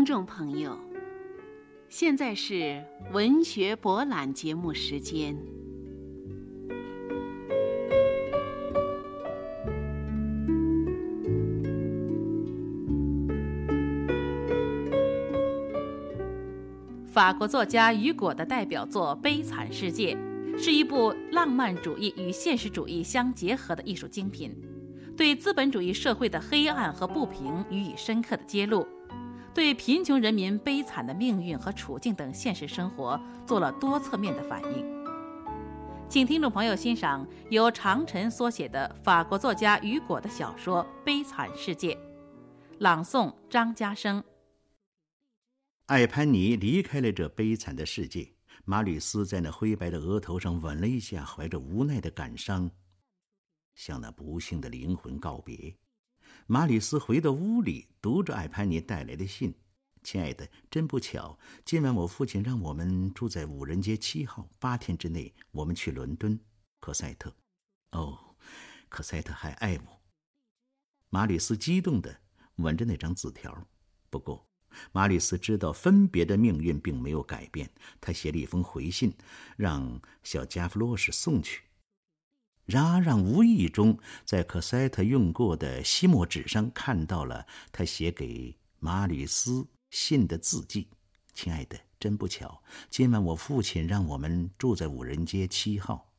听众朋友，现在是文学博览节目时间。法国作家雨果的代表作《悲惨世界》，是一部浪漫主义与现实主义相结合的艺术精品，对资本主义社会的黑暗和不平予以深刻的揭露，对贫穷人民悲惨的命运和处境等现实生活做了多侧面的反映。请听众朋友欣赏由长晨所写的法国作家雨果的小说《悲惨世界》，朗诵张家生。艾潘尼离开了这悲惨的世界，马吕斯在那灰白的额头上吻了一下，怀着无奈的感伤，向那不幸的灵魂告别。马吕斯回到屋里，读着艾潘尼带来的信：“亲爱的，真不巧，今晚我父亲让我们住在五人街七号，八天之内我们去伦敦。科赛特，哦，科赛特还爱我。”马吕斯激动地吻着那张字条，不过。马吕斯知道分别的命运并没有改变，他写了一封回信，让小加弗洛什送去。然而，让无意中在科塞特用过的吸墨纸上看到了他写给马吕斯信的字迹：“亲爱的，真不巧，今晚我父亲让我们住在五人街七号。”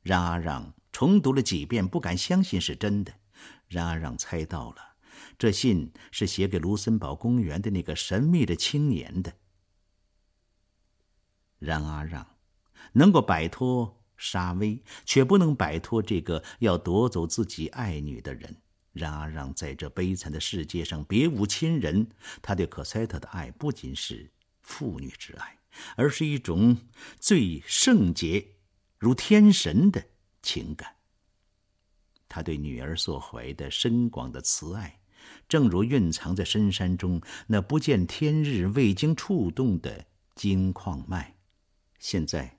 让阿让重读了几遍，不敢相信是真的。让阿让猜到了。这信是写给卢森堡公园的那个神秘的青年的。让阿让能够摆脱沙威，却不能摆脱这个要夺走自己爱女的人。然而让在这悲惨的世界上别无亲人，他对可塞特的爱不仅是父女之爱，而是一种最圣洁、如天神的情感。他对女儿所怀的深广的慈爱。正如蕴藏在深山中那不见天日、未经触动的金矿脉，现在，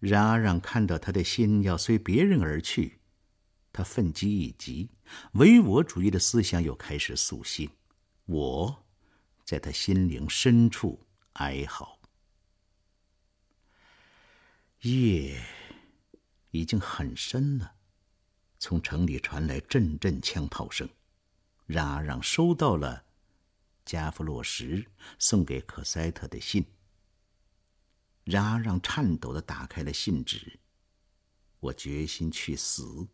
然而让看到他的心要随别人而去，他愤激一急，唯我主义的思想又开始苏醒。我，在他心灵深处哀嚎。夜已经很深了，从城里传来阵阵枪炮声。让阿让收到了加弗洛什送给可塞特的信。冉阿让颤抖的打开了信纸。我决心去死。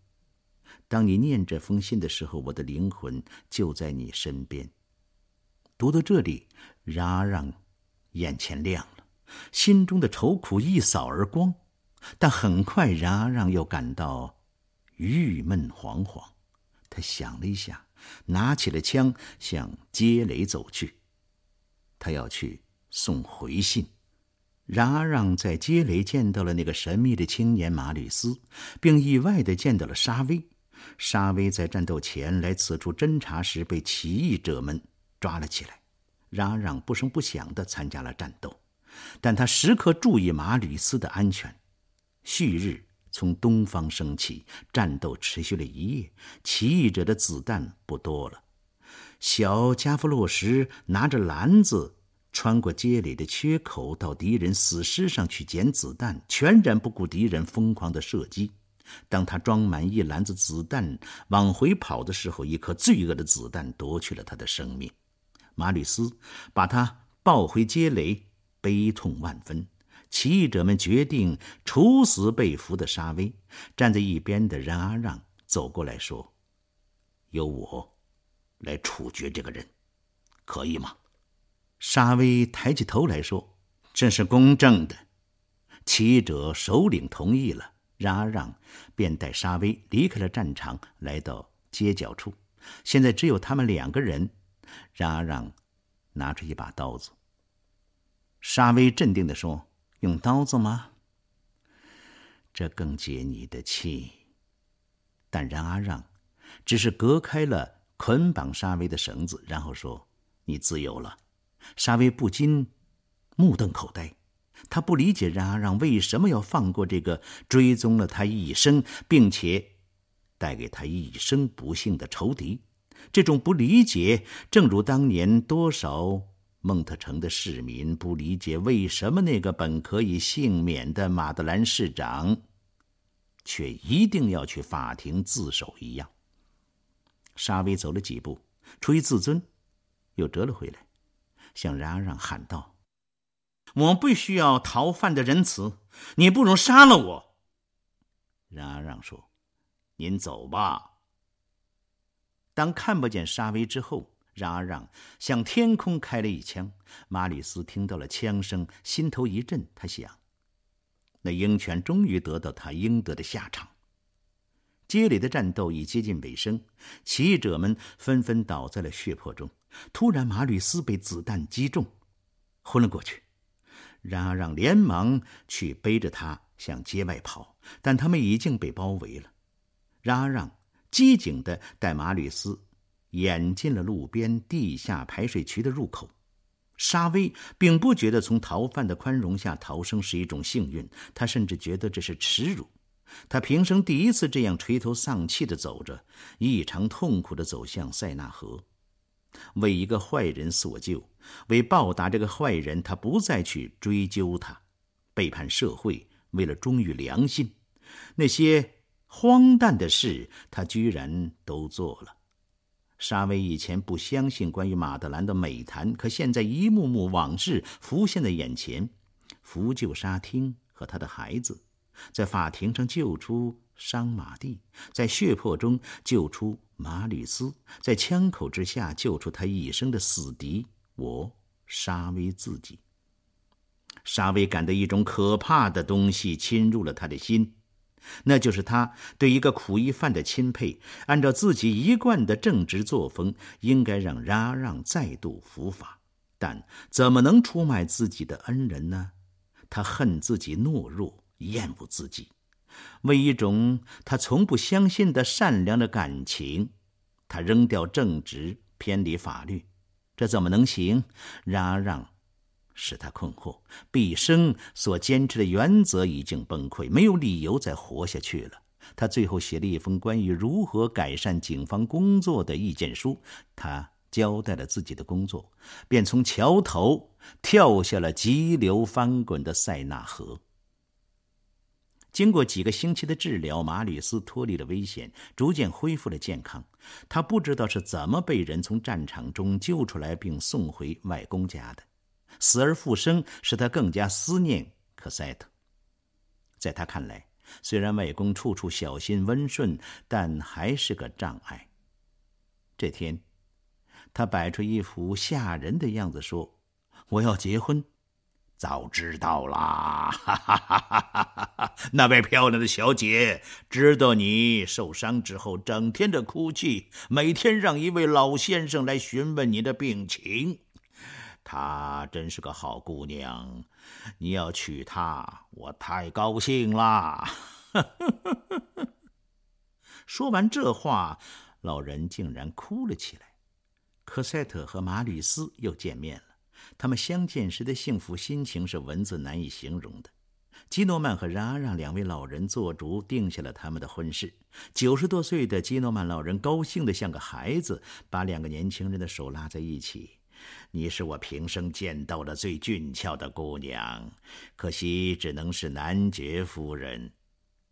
当你念这封信的时候，我的灵魂就在你身边。读到这里，冉阿让眼前亮了，心中的愁苦一扫而光。但很快，冉阿让又感到郁闷惶惶。他想了一下。拿起了枪，向街垒走去。他要去送回信。然而，让在街垒见到了那个神秘的青年马吕斯，并意外的见到了沙威。沙威在战斗前来此处侦查时，被起义者们抓了起来。然让不声不响的参加了战斗，但他时刻注意马吕斯的安全。旭日。从东方升起，战斗持续了一夜。起义者的子弹不多了。小加夫洛什拿着篮子，穿过街里的缺口，到敌人死尸上去捡子弹，全然不顾敌人疯狂的射击。当他装满一篮子子弹往回跑的时候，一颗罪恶的子弹夺去了他的生命。马吕斯把他抱回街垒，悲痛万分。起义者们决定处死被俘的沙威。站在一边的任阿让走过来说：“由我来处决这个人，可以吗？”沙威抬起头来说：“这是公正的。”起义者首领同意了，任阿让便带沙威离开了战场，来到街角处。现在只有他们两个人。任阿让拿出一把刀子。沙威镇定地说。用刀子吗？这更解你的气。但然阿让只是隔开了捆绑沙威的绳子，然后说：“你自由了。”沙威不禁目瞪口呆，他不理解冉阿让为什么要放过这个追踪了他一生，并且带给他一生不幸的仇敌。这种不理解，正如当年多少蒙特城的市民不理解为什么那个本可以幸免的马德兰市长，却一定要去法庭自首一样。沙威走了几步，出于自尊，又折了回来，向冉冉喊道：“我不需要逃犯的仁慈，你不如杀了我。”冉冉说：“您走吧。”当看不见沙威之后，冉冉向天空开了一枪。马吕斯听到了枪声，心头一震，他想：那鹰犬终于得到他应得的下场。街里的战斗已接近尾声，起义者们纷纷倒在了血泊中。突然，马吕斯被子弹击中，昏了过去。冉冉连忙去背着他向街外跑，但他们已经被包围了。冉冉。机警地带马吕斯演进了路边地下排水渠的入口。沙威并不觉得从逃犯的宽容下逃生是一种幸运，他甚至觉得这是耻辱。他平生第一次这样垂头丧气地走着，异常痛苦地走向塞纳河。为一个坏人所救，为报答这个坏人，他不再去追究他，背叛社会，为了忠于良心，那些。荒诞的事，他居然都做了。沙威以前不相信关于马德兰的美谈，可现在一幕幕往事浮现在眼前：扶救沙汀和他的孩子，在法庭上救出桑马蒂，在血泊中救出马吕斯，在枪口之下救出他一生的死敌我沙威自己。沙威感到一种可怕的东西侵入了他的心。那就是他对一个苦役犯的钦佩。按照自己一贯的正直作风，应该让拉让再度伏法，但怎么能出卖自己的恩人呢？他恨自己懦弱，厌恶自己，为一种他从不相信的善良的感情，他扔掉正直，偏离法律，这怎么能行？拉让。使他困惑，毕生所坚持的原则已经崩溃，没有理由再活下去了。他最后写了一封关于如何改善警方工作的意见书。他交代了自己的工作，便从桥头跳下了急流翻滚的塞纳河。经过几个星期的治疗，马吕斯脱离了危险，逐渐恢复了健康。他不知道是怎么被人从战场中救出来，并送回外公家的。死而复生使他更加思念科赛特。在他看来，虽然外公处处小心温顺，但还是个障碍。这天，他摆出一副吓人的样子说：“我要结婚。”早知道啦！哈哈哈哈哈那位漂亮的小姐知道你受伤之后整天的哭泣，每天让一位老先生来询问你的病情。她真是个好姑娘，你要娶她，我太高兴啦！说完这话，老人竟然哭了起来。科赛特和马吕斯又见面了，他们相见时的幸福心情是文字难以形容的。基诺曼和冉让两位老人做主，定下了他们的婚事。九十多岁的基诺曼老人高兴得像个孩子，把两个年轻人的手拉在一起。你是我平生见到的最俊俏的姑娘，可惜只能是男爵夫人。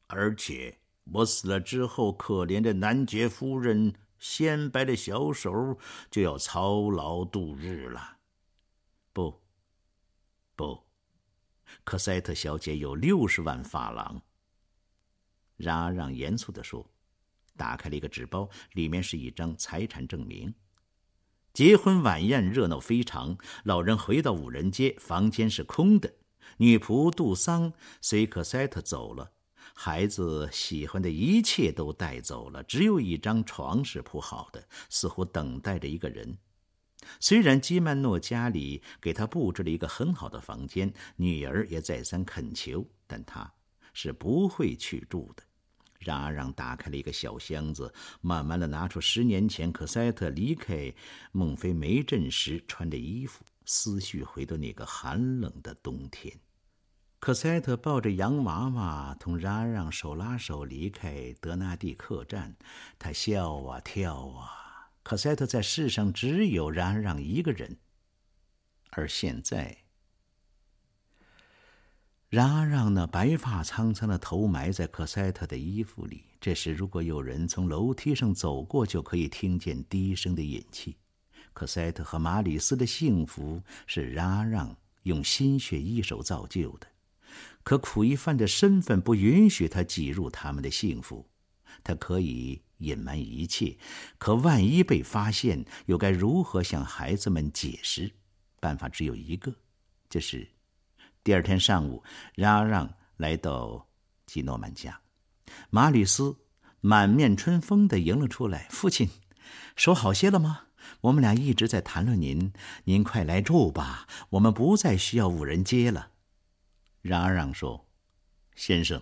而且我死了之后，可怜的男爵夫人纤白的小手就要操劳度日了。不，不，科赛特小姐有六十万法郎。拉让严肃地说，打开了一个纸包，里面是一张财产证明。结婚晚宴热闹非常，老人回到五人街，房间是空的。女仆杜桑随克塞特走了，孩子喜欢的一切都带走了，只有一张床是铺好的，似乎等待着一个人。虽然基曼诺家里给他布置了一个很好的房间，女儿也再三恳求，但他是不会去住的。冉冉打开了一个小箱子，慢慢的拿出十年前可塞特离开孟菲梅镇时穿的衣服，思绪回到那个寒冷的冬天。可塞特抱着洋娃娃，同冉冉手拉手离开德纳蒂客栈，他笑啊跳啊，可赛特在世上只有冉阿让一个人。而现在，冉阿让那白发苍苍的头埋在可赛特的衣服里。这时，如果有人从楼梯上走过，就可以听见低声的饮气。可赛特和马里斯的幸福是冉阿让用心血一手造就的，可苦役犯的身份不允许他挤入他们的幸福。他可以隐瞒一切，可万一被发现，又该如何向孩子们解释？办法只有一个，就是第二天上午，冉阿让来到基诺曼家，马吕斯满面春风的迎了出来。父亲，手好些了吗？我们俩一直在谈论您，您快来住吧，我们不再需要五人街了。冉阿让说：“先生，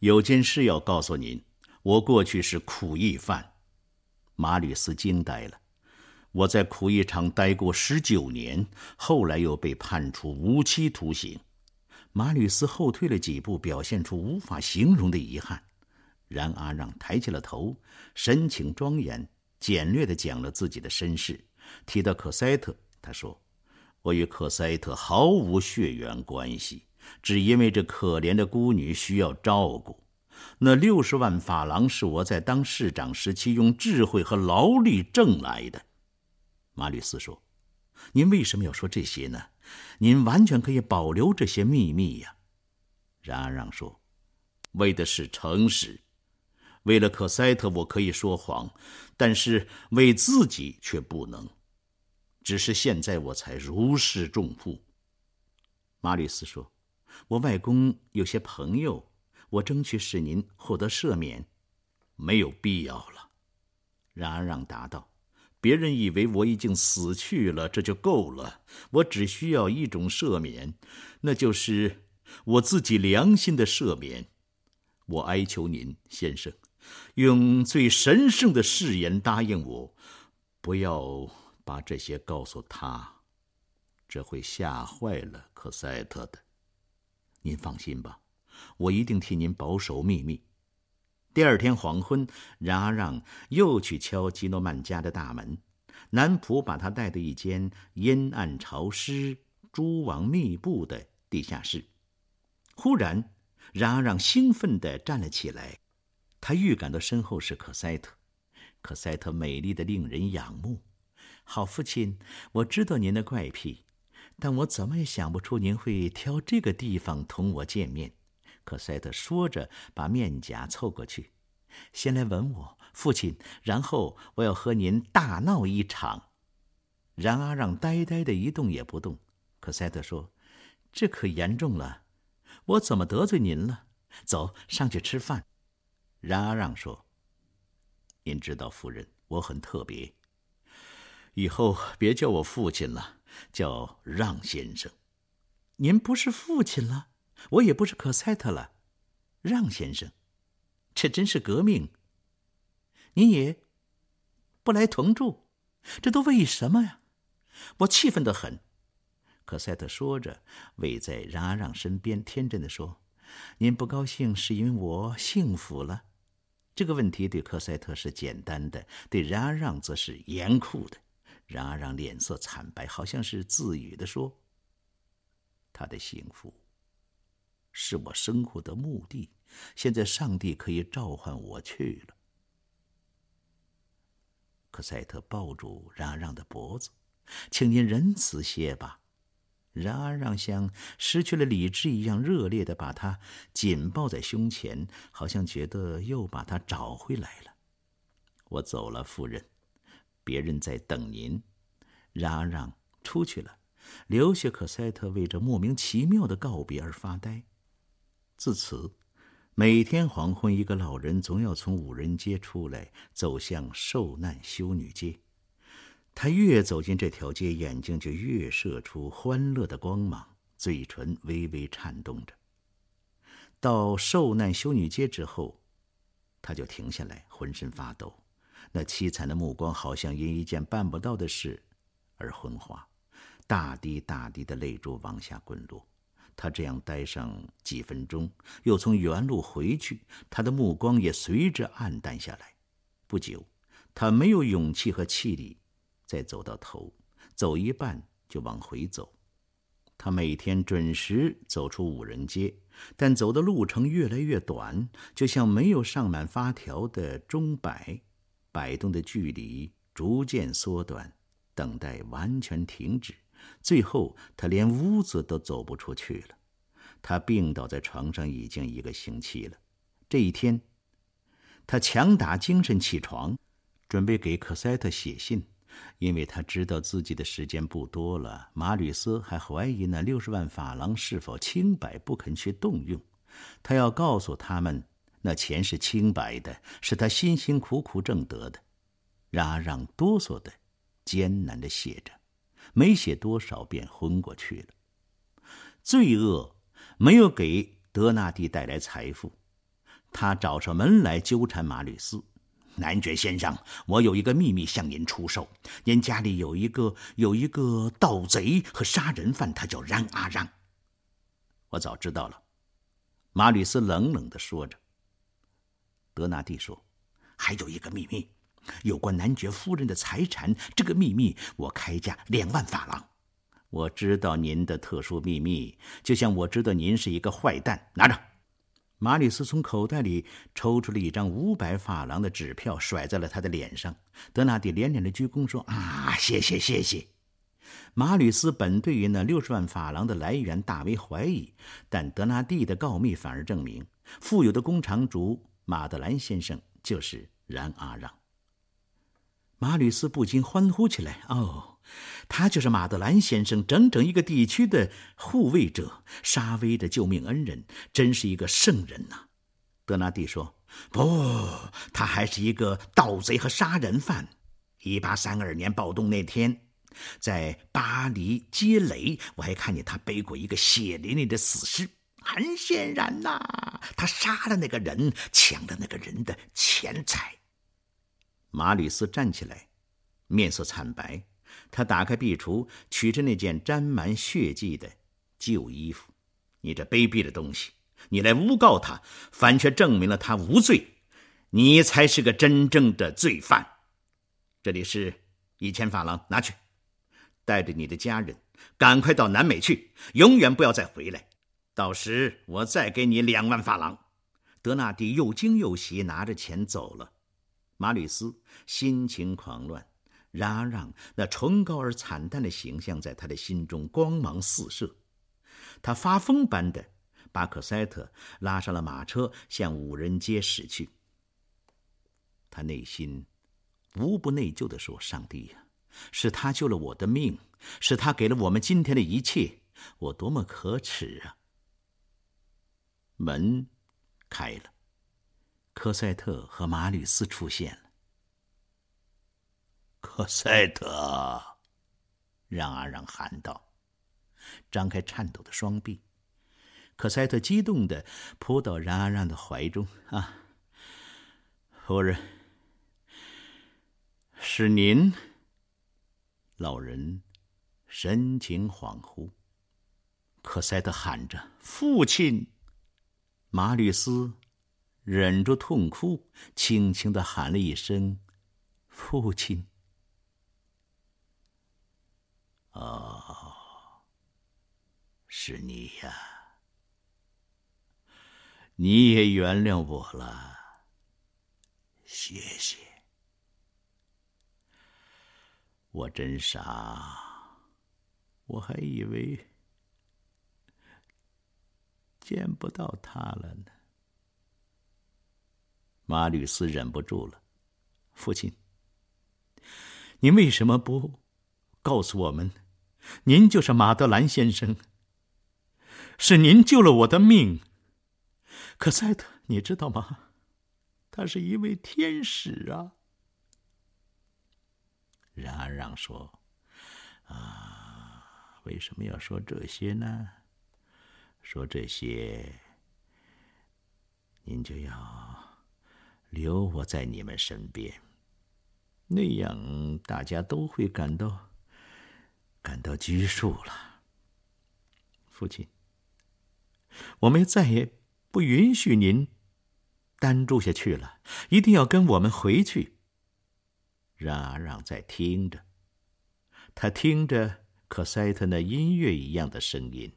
有件事要告诉您。我过去是苦役犯。”马吕斯惊呆了。我在苦役场待过十九年，后来又被判处无期徒刑。马吕斯后退了几步，表现出无法形容的遗憾。然阿让抬起了头，神情庄严。简略地讲了自己的身世，提到可塞特，他说：“我与可塞特毫无血缘关系，只因为这可怜的孤女需要照顾。那六十万法郎是我在当市长时期用智慧和劳力挣来的。”马吕斯说：“您为什么要说这些呢？您完全可以保留这些秘密呀。”冉阿让说：“为的是诚实。”为了可塞特，我可以说谎，但是为自己却不能。只是现在我才如释重负。马吕斯说：“我外公有些朋友，我争取使您获得赦免。”没有必要了。冉阿让答道：“别人以为我已经死去了，这就够了。我只需要一种赦免，那就是我自己良心的赦免。我哀求您，先生。”用最神圣的誓言答应我，不要把这些告诉他，这会吓坏了科赛特的。您放心吧，我一定替您保守秘密。第二天黄昏，冉阿让又去敲基诺曼家的大门。男仆把他带到一间阴暗潮湿、蛛网密布的地下室。忽然，冉阿让兴奋地站了起来。他预感到身后是可塞特，可塞特美丽的令人仰慕。好父亲，我知道您的怪癖，但我怎么也想不出您会挑这个地方同我见面。可塞特说着，把面颊凑过去，先来吻我，父亲，然后我要和您大闹一场。然阿让呆呆的一动也不动。可塞特说：“这可严重了，我怎么得罪您了？走上去吃饭。”冉阿让说：“您知道，夫人，我很特别。以后别叫我父亲了，叫让先生。您不是父亲了，我也不是可塞特了，让先生，这真是革命。您也不来同住，这都为什么呀？我气愤的很。”可塞特说着，偎在冉阿让身边，天真的说：“您不高兴是因为我幸福了。”这个问题对科赛特是简单的，对冉阿让则是严酷的。冉阿让脸色惨白，好像是自语的说：“他的幸福是我生活的目的，现在上帝可以召唤我去了。”科赛特抱住冉阿让的脖子，请您仁慈些吧。然而，让像失去了理智一样热烈的把他紧抱在胸前，好像觉得又把他找回来了。我走了，夫人，别人在等您。然而，让出去了，留下可塞特为这莫名其妙的告别而发呆。自此，每天黄昏，一个老人总要从五人街出来，走向受难修女街。他越走进这条街，眼睛就越射出欢乐的光芒，嘴唇微微颤动着。到受难修女街之后，他就停下来，浑身发抖，那凄惨的目光好像因一件办不到的事而昏花，大滴大滴的泪珠往下滚落。他这样待上几分钟，又从原路回去，他的目光也随着暗淡下来。不久。他没有勇气和气力再走到头，走一半就往回走。他每天准时走出五人街，但走的路程越来越短，就像没有上满发条的钟摆，摆动的距离逐渐缩短，等待完全停止。最后，他连屋子都走不出去了。他病倒在床上已经一个星期了。这一天，他强打精神起床，准备给科赛特写信。因为他知道自己的时间不多了，马吕斯还怀疑那六十万法郎是否清白，不肯去动用。他要告诉他们，那钱是清白的，是他辛辛苦苦挣得的。阿让哆嗦的、艰难的写着，没写多少便昏过去了。罪恶没有给德纳蒂带来财富，他找上门来纠缠马吕斯。男爵先生，我有一个秘密向您出售。您家里有一个有一个盗贼和杀人犯，他叫让阿让。我早知道了，马吕斯冷冷的说着。德纳蒂说：“还有一个秘密，有关男爵夫人的财产。这个秘密我开价两万法郎。我知道您的特殊秘密，就像我知道您是一个坏蛋。拿着。”马吕斯从口袋里抽出了一张五百法郎的纸票，甩在了他的脸上。德纳蒂连连的鞠躬说：“啊，谢谢，谢谢。”马吕斯本对于那六十万法郎的来源大为怀疑，但德纳蒂的告密反而证明，富有的工厂主马德兰先生就是冉阿让。马吕斯不禁欢呼起来：“哦！”他就是马德兰先生整整一个地区的护卫者，沙威的救命恩人，真是一个圣人呐。德纳蒂说：“不，他还是一个盗贼和杀人犯。一八三二年暴动那天，在巴黎街垒，我还看见他背过一个血淋淋的死尸。很显然呐，他杀了那个人，抢了那个人的钱财。”马吕斯站起来，面色惨白。他打开壁橱，取出那件沾满血迹的旧衣服。你这卑鄙的东西！你来诬告他，反却证明了他无罪。你才是个真正的罪犯。这里是一千法郎，拿去，带着你的家人赶快到南美去，永远不要再回来。到时我再给你两万法郎。德纳蒂又惊又喜，拿着钱走了。马吕斯心情狂乱。然让那崇高而惨淡的形象在他的心中光芒四射，他发疯般的把可塞特拉上了马车，向五人街驶去。他内心无不内疚的说：“上帝呀，是他救了我的命，是他给了我们今天的一切，我多么可耻啊！”门开了，科赛特和马吕斯出现了。科赛特，让阿让喊道，张开颤抖的双臂。科赛特激动的扑到冉阿让的怀中。啊，夫人，是您。老人神情恍惚。科赛特喊着：“父亲！”马吕斯忍住痛哭，轻轻的喊了一声：“父亲。”哦，是你呀！你也原谅我了，谢谢。我真傻，我还以为见不到他了呢。马吕斯忍不住了，父亲，您为什么不告诉我们？您就是马德兰先生，是您救了我的命。可赛特，你知道吗？他是一位天使啊。然而让说：“啊，为什么要说这些呢？说这些，您就要留我在你们身边，那样大家都会感到。”感到拘束了，父亲。我们再也不允许您单住下去了，一定要跟我们回去。让阿让在听着，他听着可塞特那音乐一样的声音，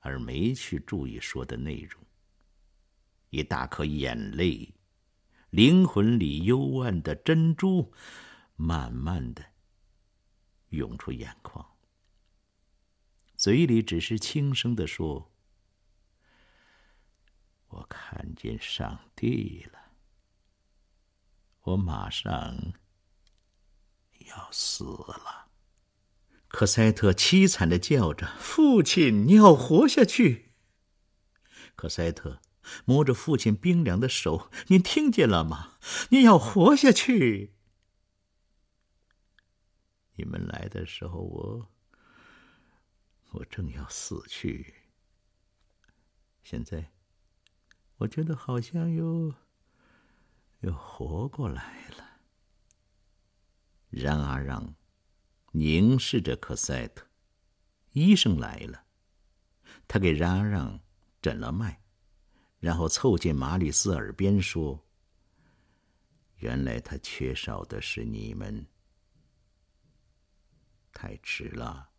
而没去注意说的内容。一大颗眼泪，灵魂里幽暗的珍珠，慢慢的涌出眼眶，嘴里只是轻声的说：“我看见上帝了。”我马上要死了，可塞特凄惨的叫着：“父亲，你要活下去！”可塞特摸着父亲冰凉的手：“您听见了吗？你要活下去！你们来的时候，我我正要死去。现在，我觉得好像又……”又活过来了。然而，让凝视着科赛特，医生来了，他给然而让诊了脉，然后凑近马里斯耳边说：“原来他缺少的是你们。太迟了。”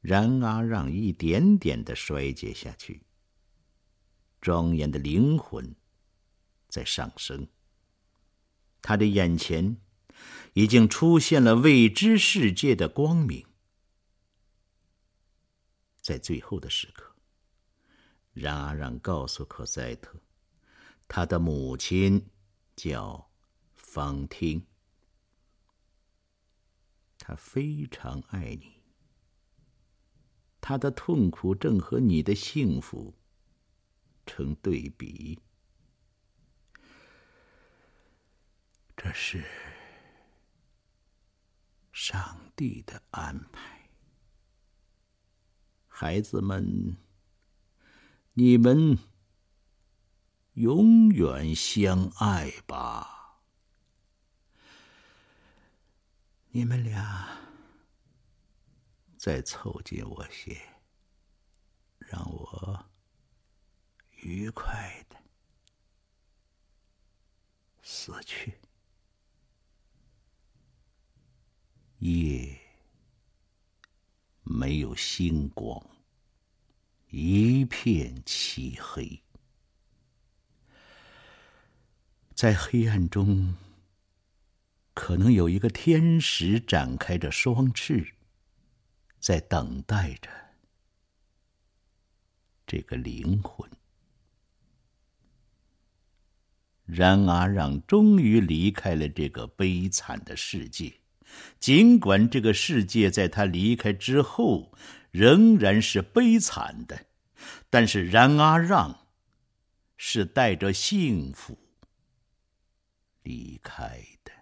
然而，让一点点的衰竭下去，庄严的灵魂。在上升。他的眼前已经出现了未知世界的光明。在最后的时刻，然而让告诉科赛特，他的母亲叫方汀，他非常爱你，他的痛苦正和你的幸福成对比。这是上帝的安排，孩子们，你们永远相爱吧。你们俩再凑近我些，让我愉快的死去。夜没有星光，一片漆黑。在黑暗中，可能有一个天使展开着双翅，在等待着这个灵魂。然而，让终于离开了这个悲惨的世界。尽管这个世界在他离开之后仍然是悲惨的，但是冉阿让是带着幸福离开的。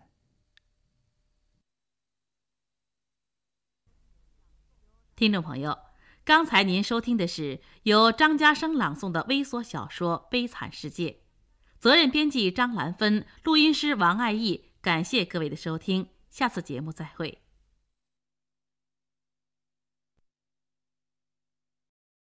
听众朋友，刚才您收听的是由张家生朗诵的微缩小说《悲惨世界》，责任编辑张兰芬，录音师王爱义。感谢各位的收听。下次节目再会。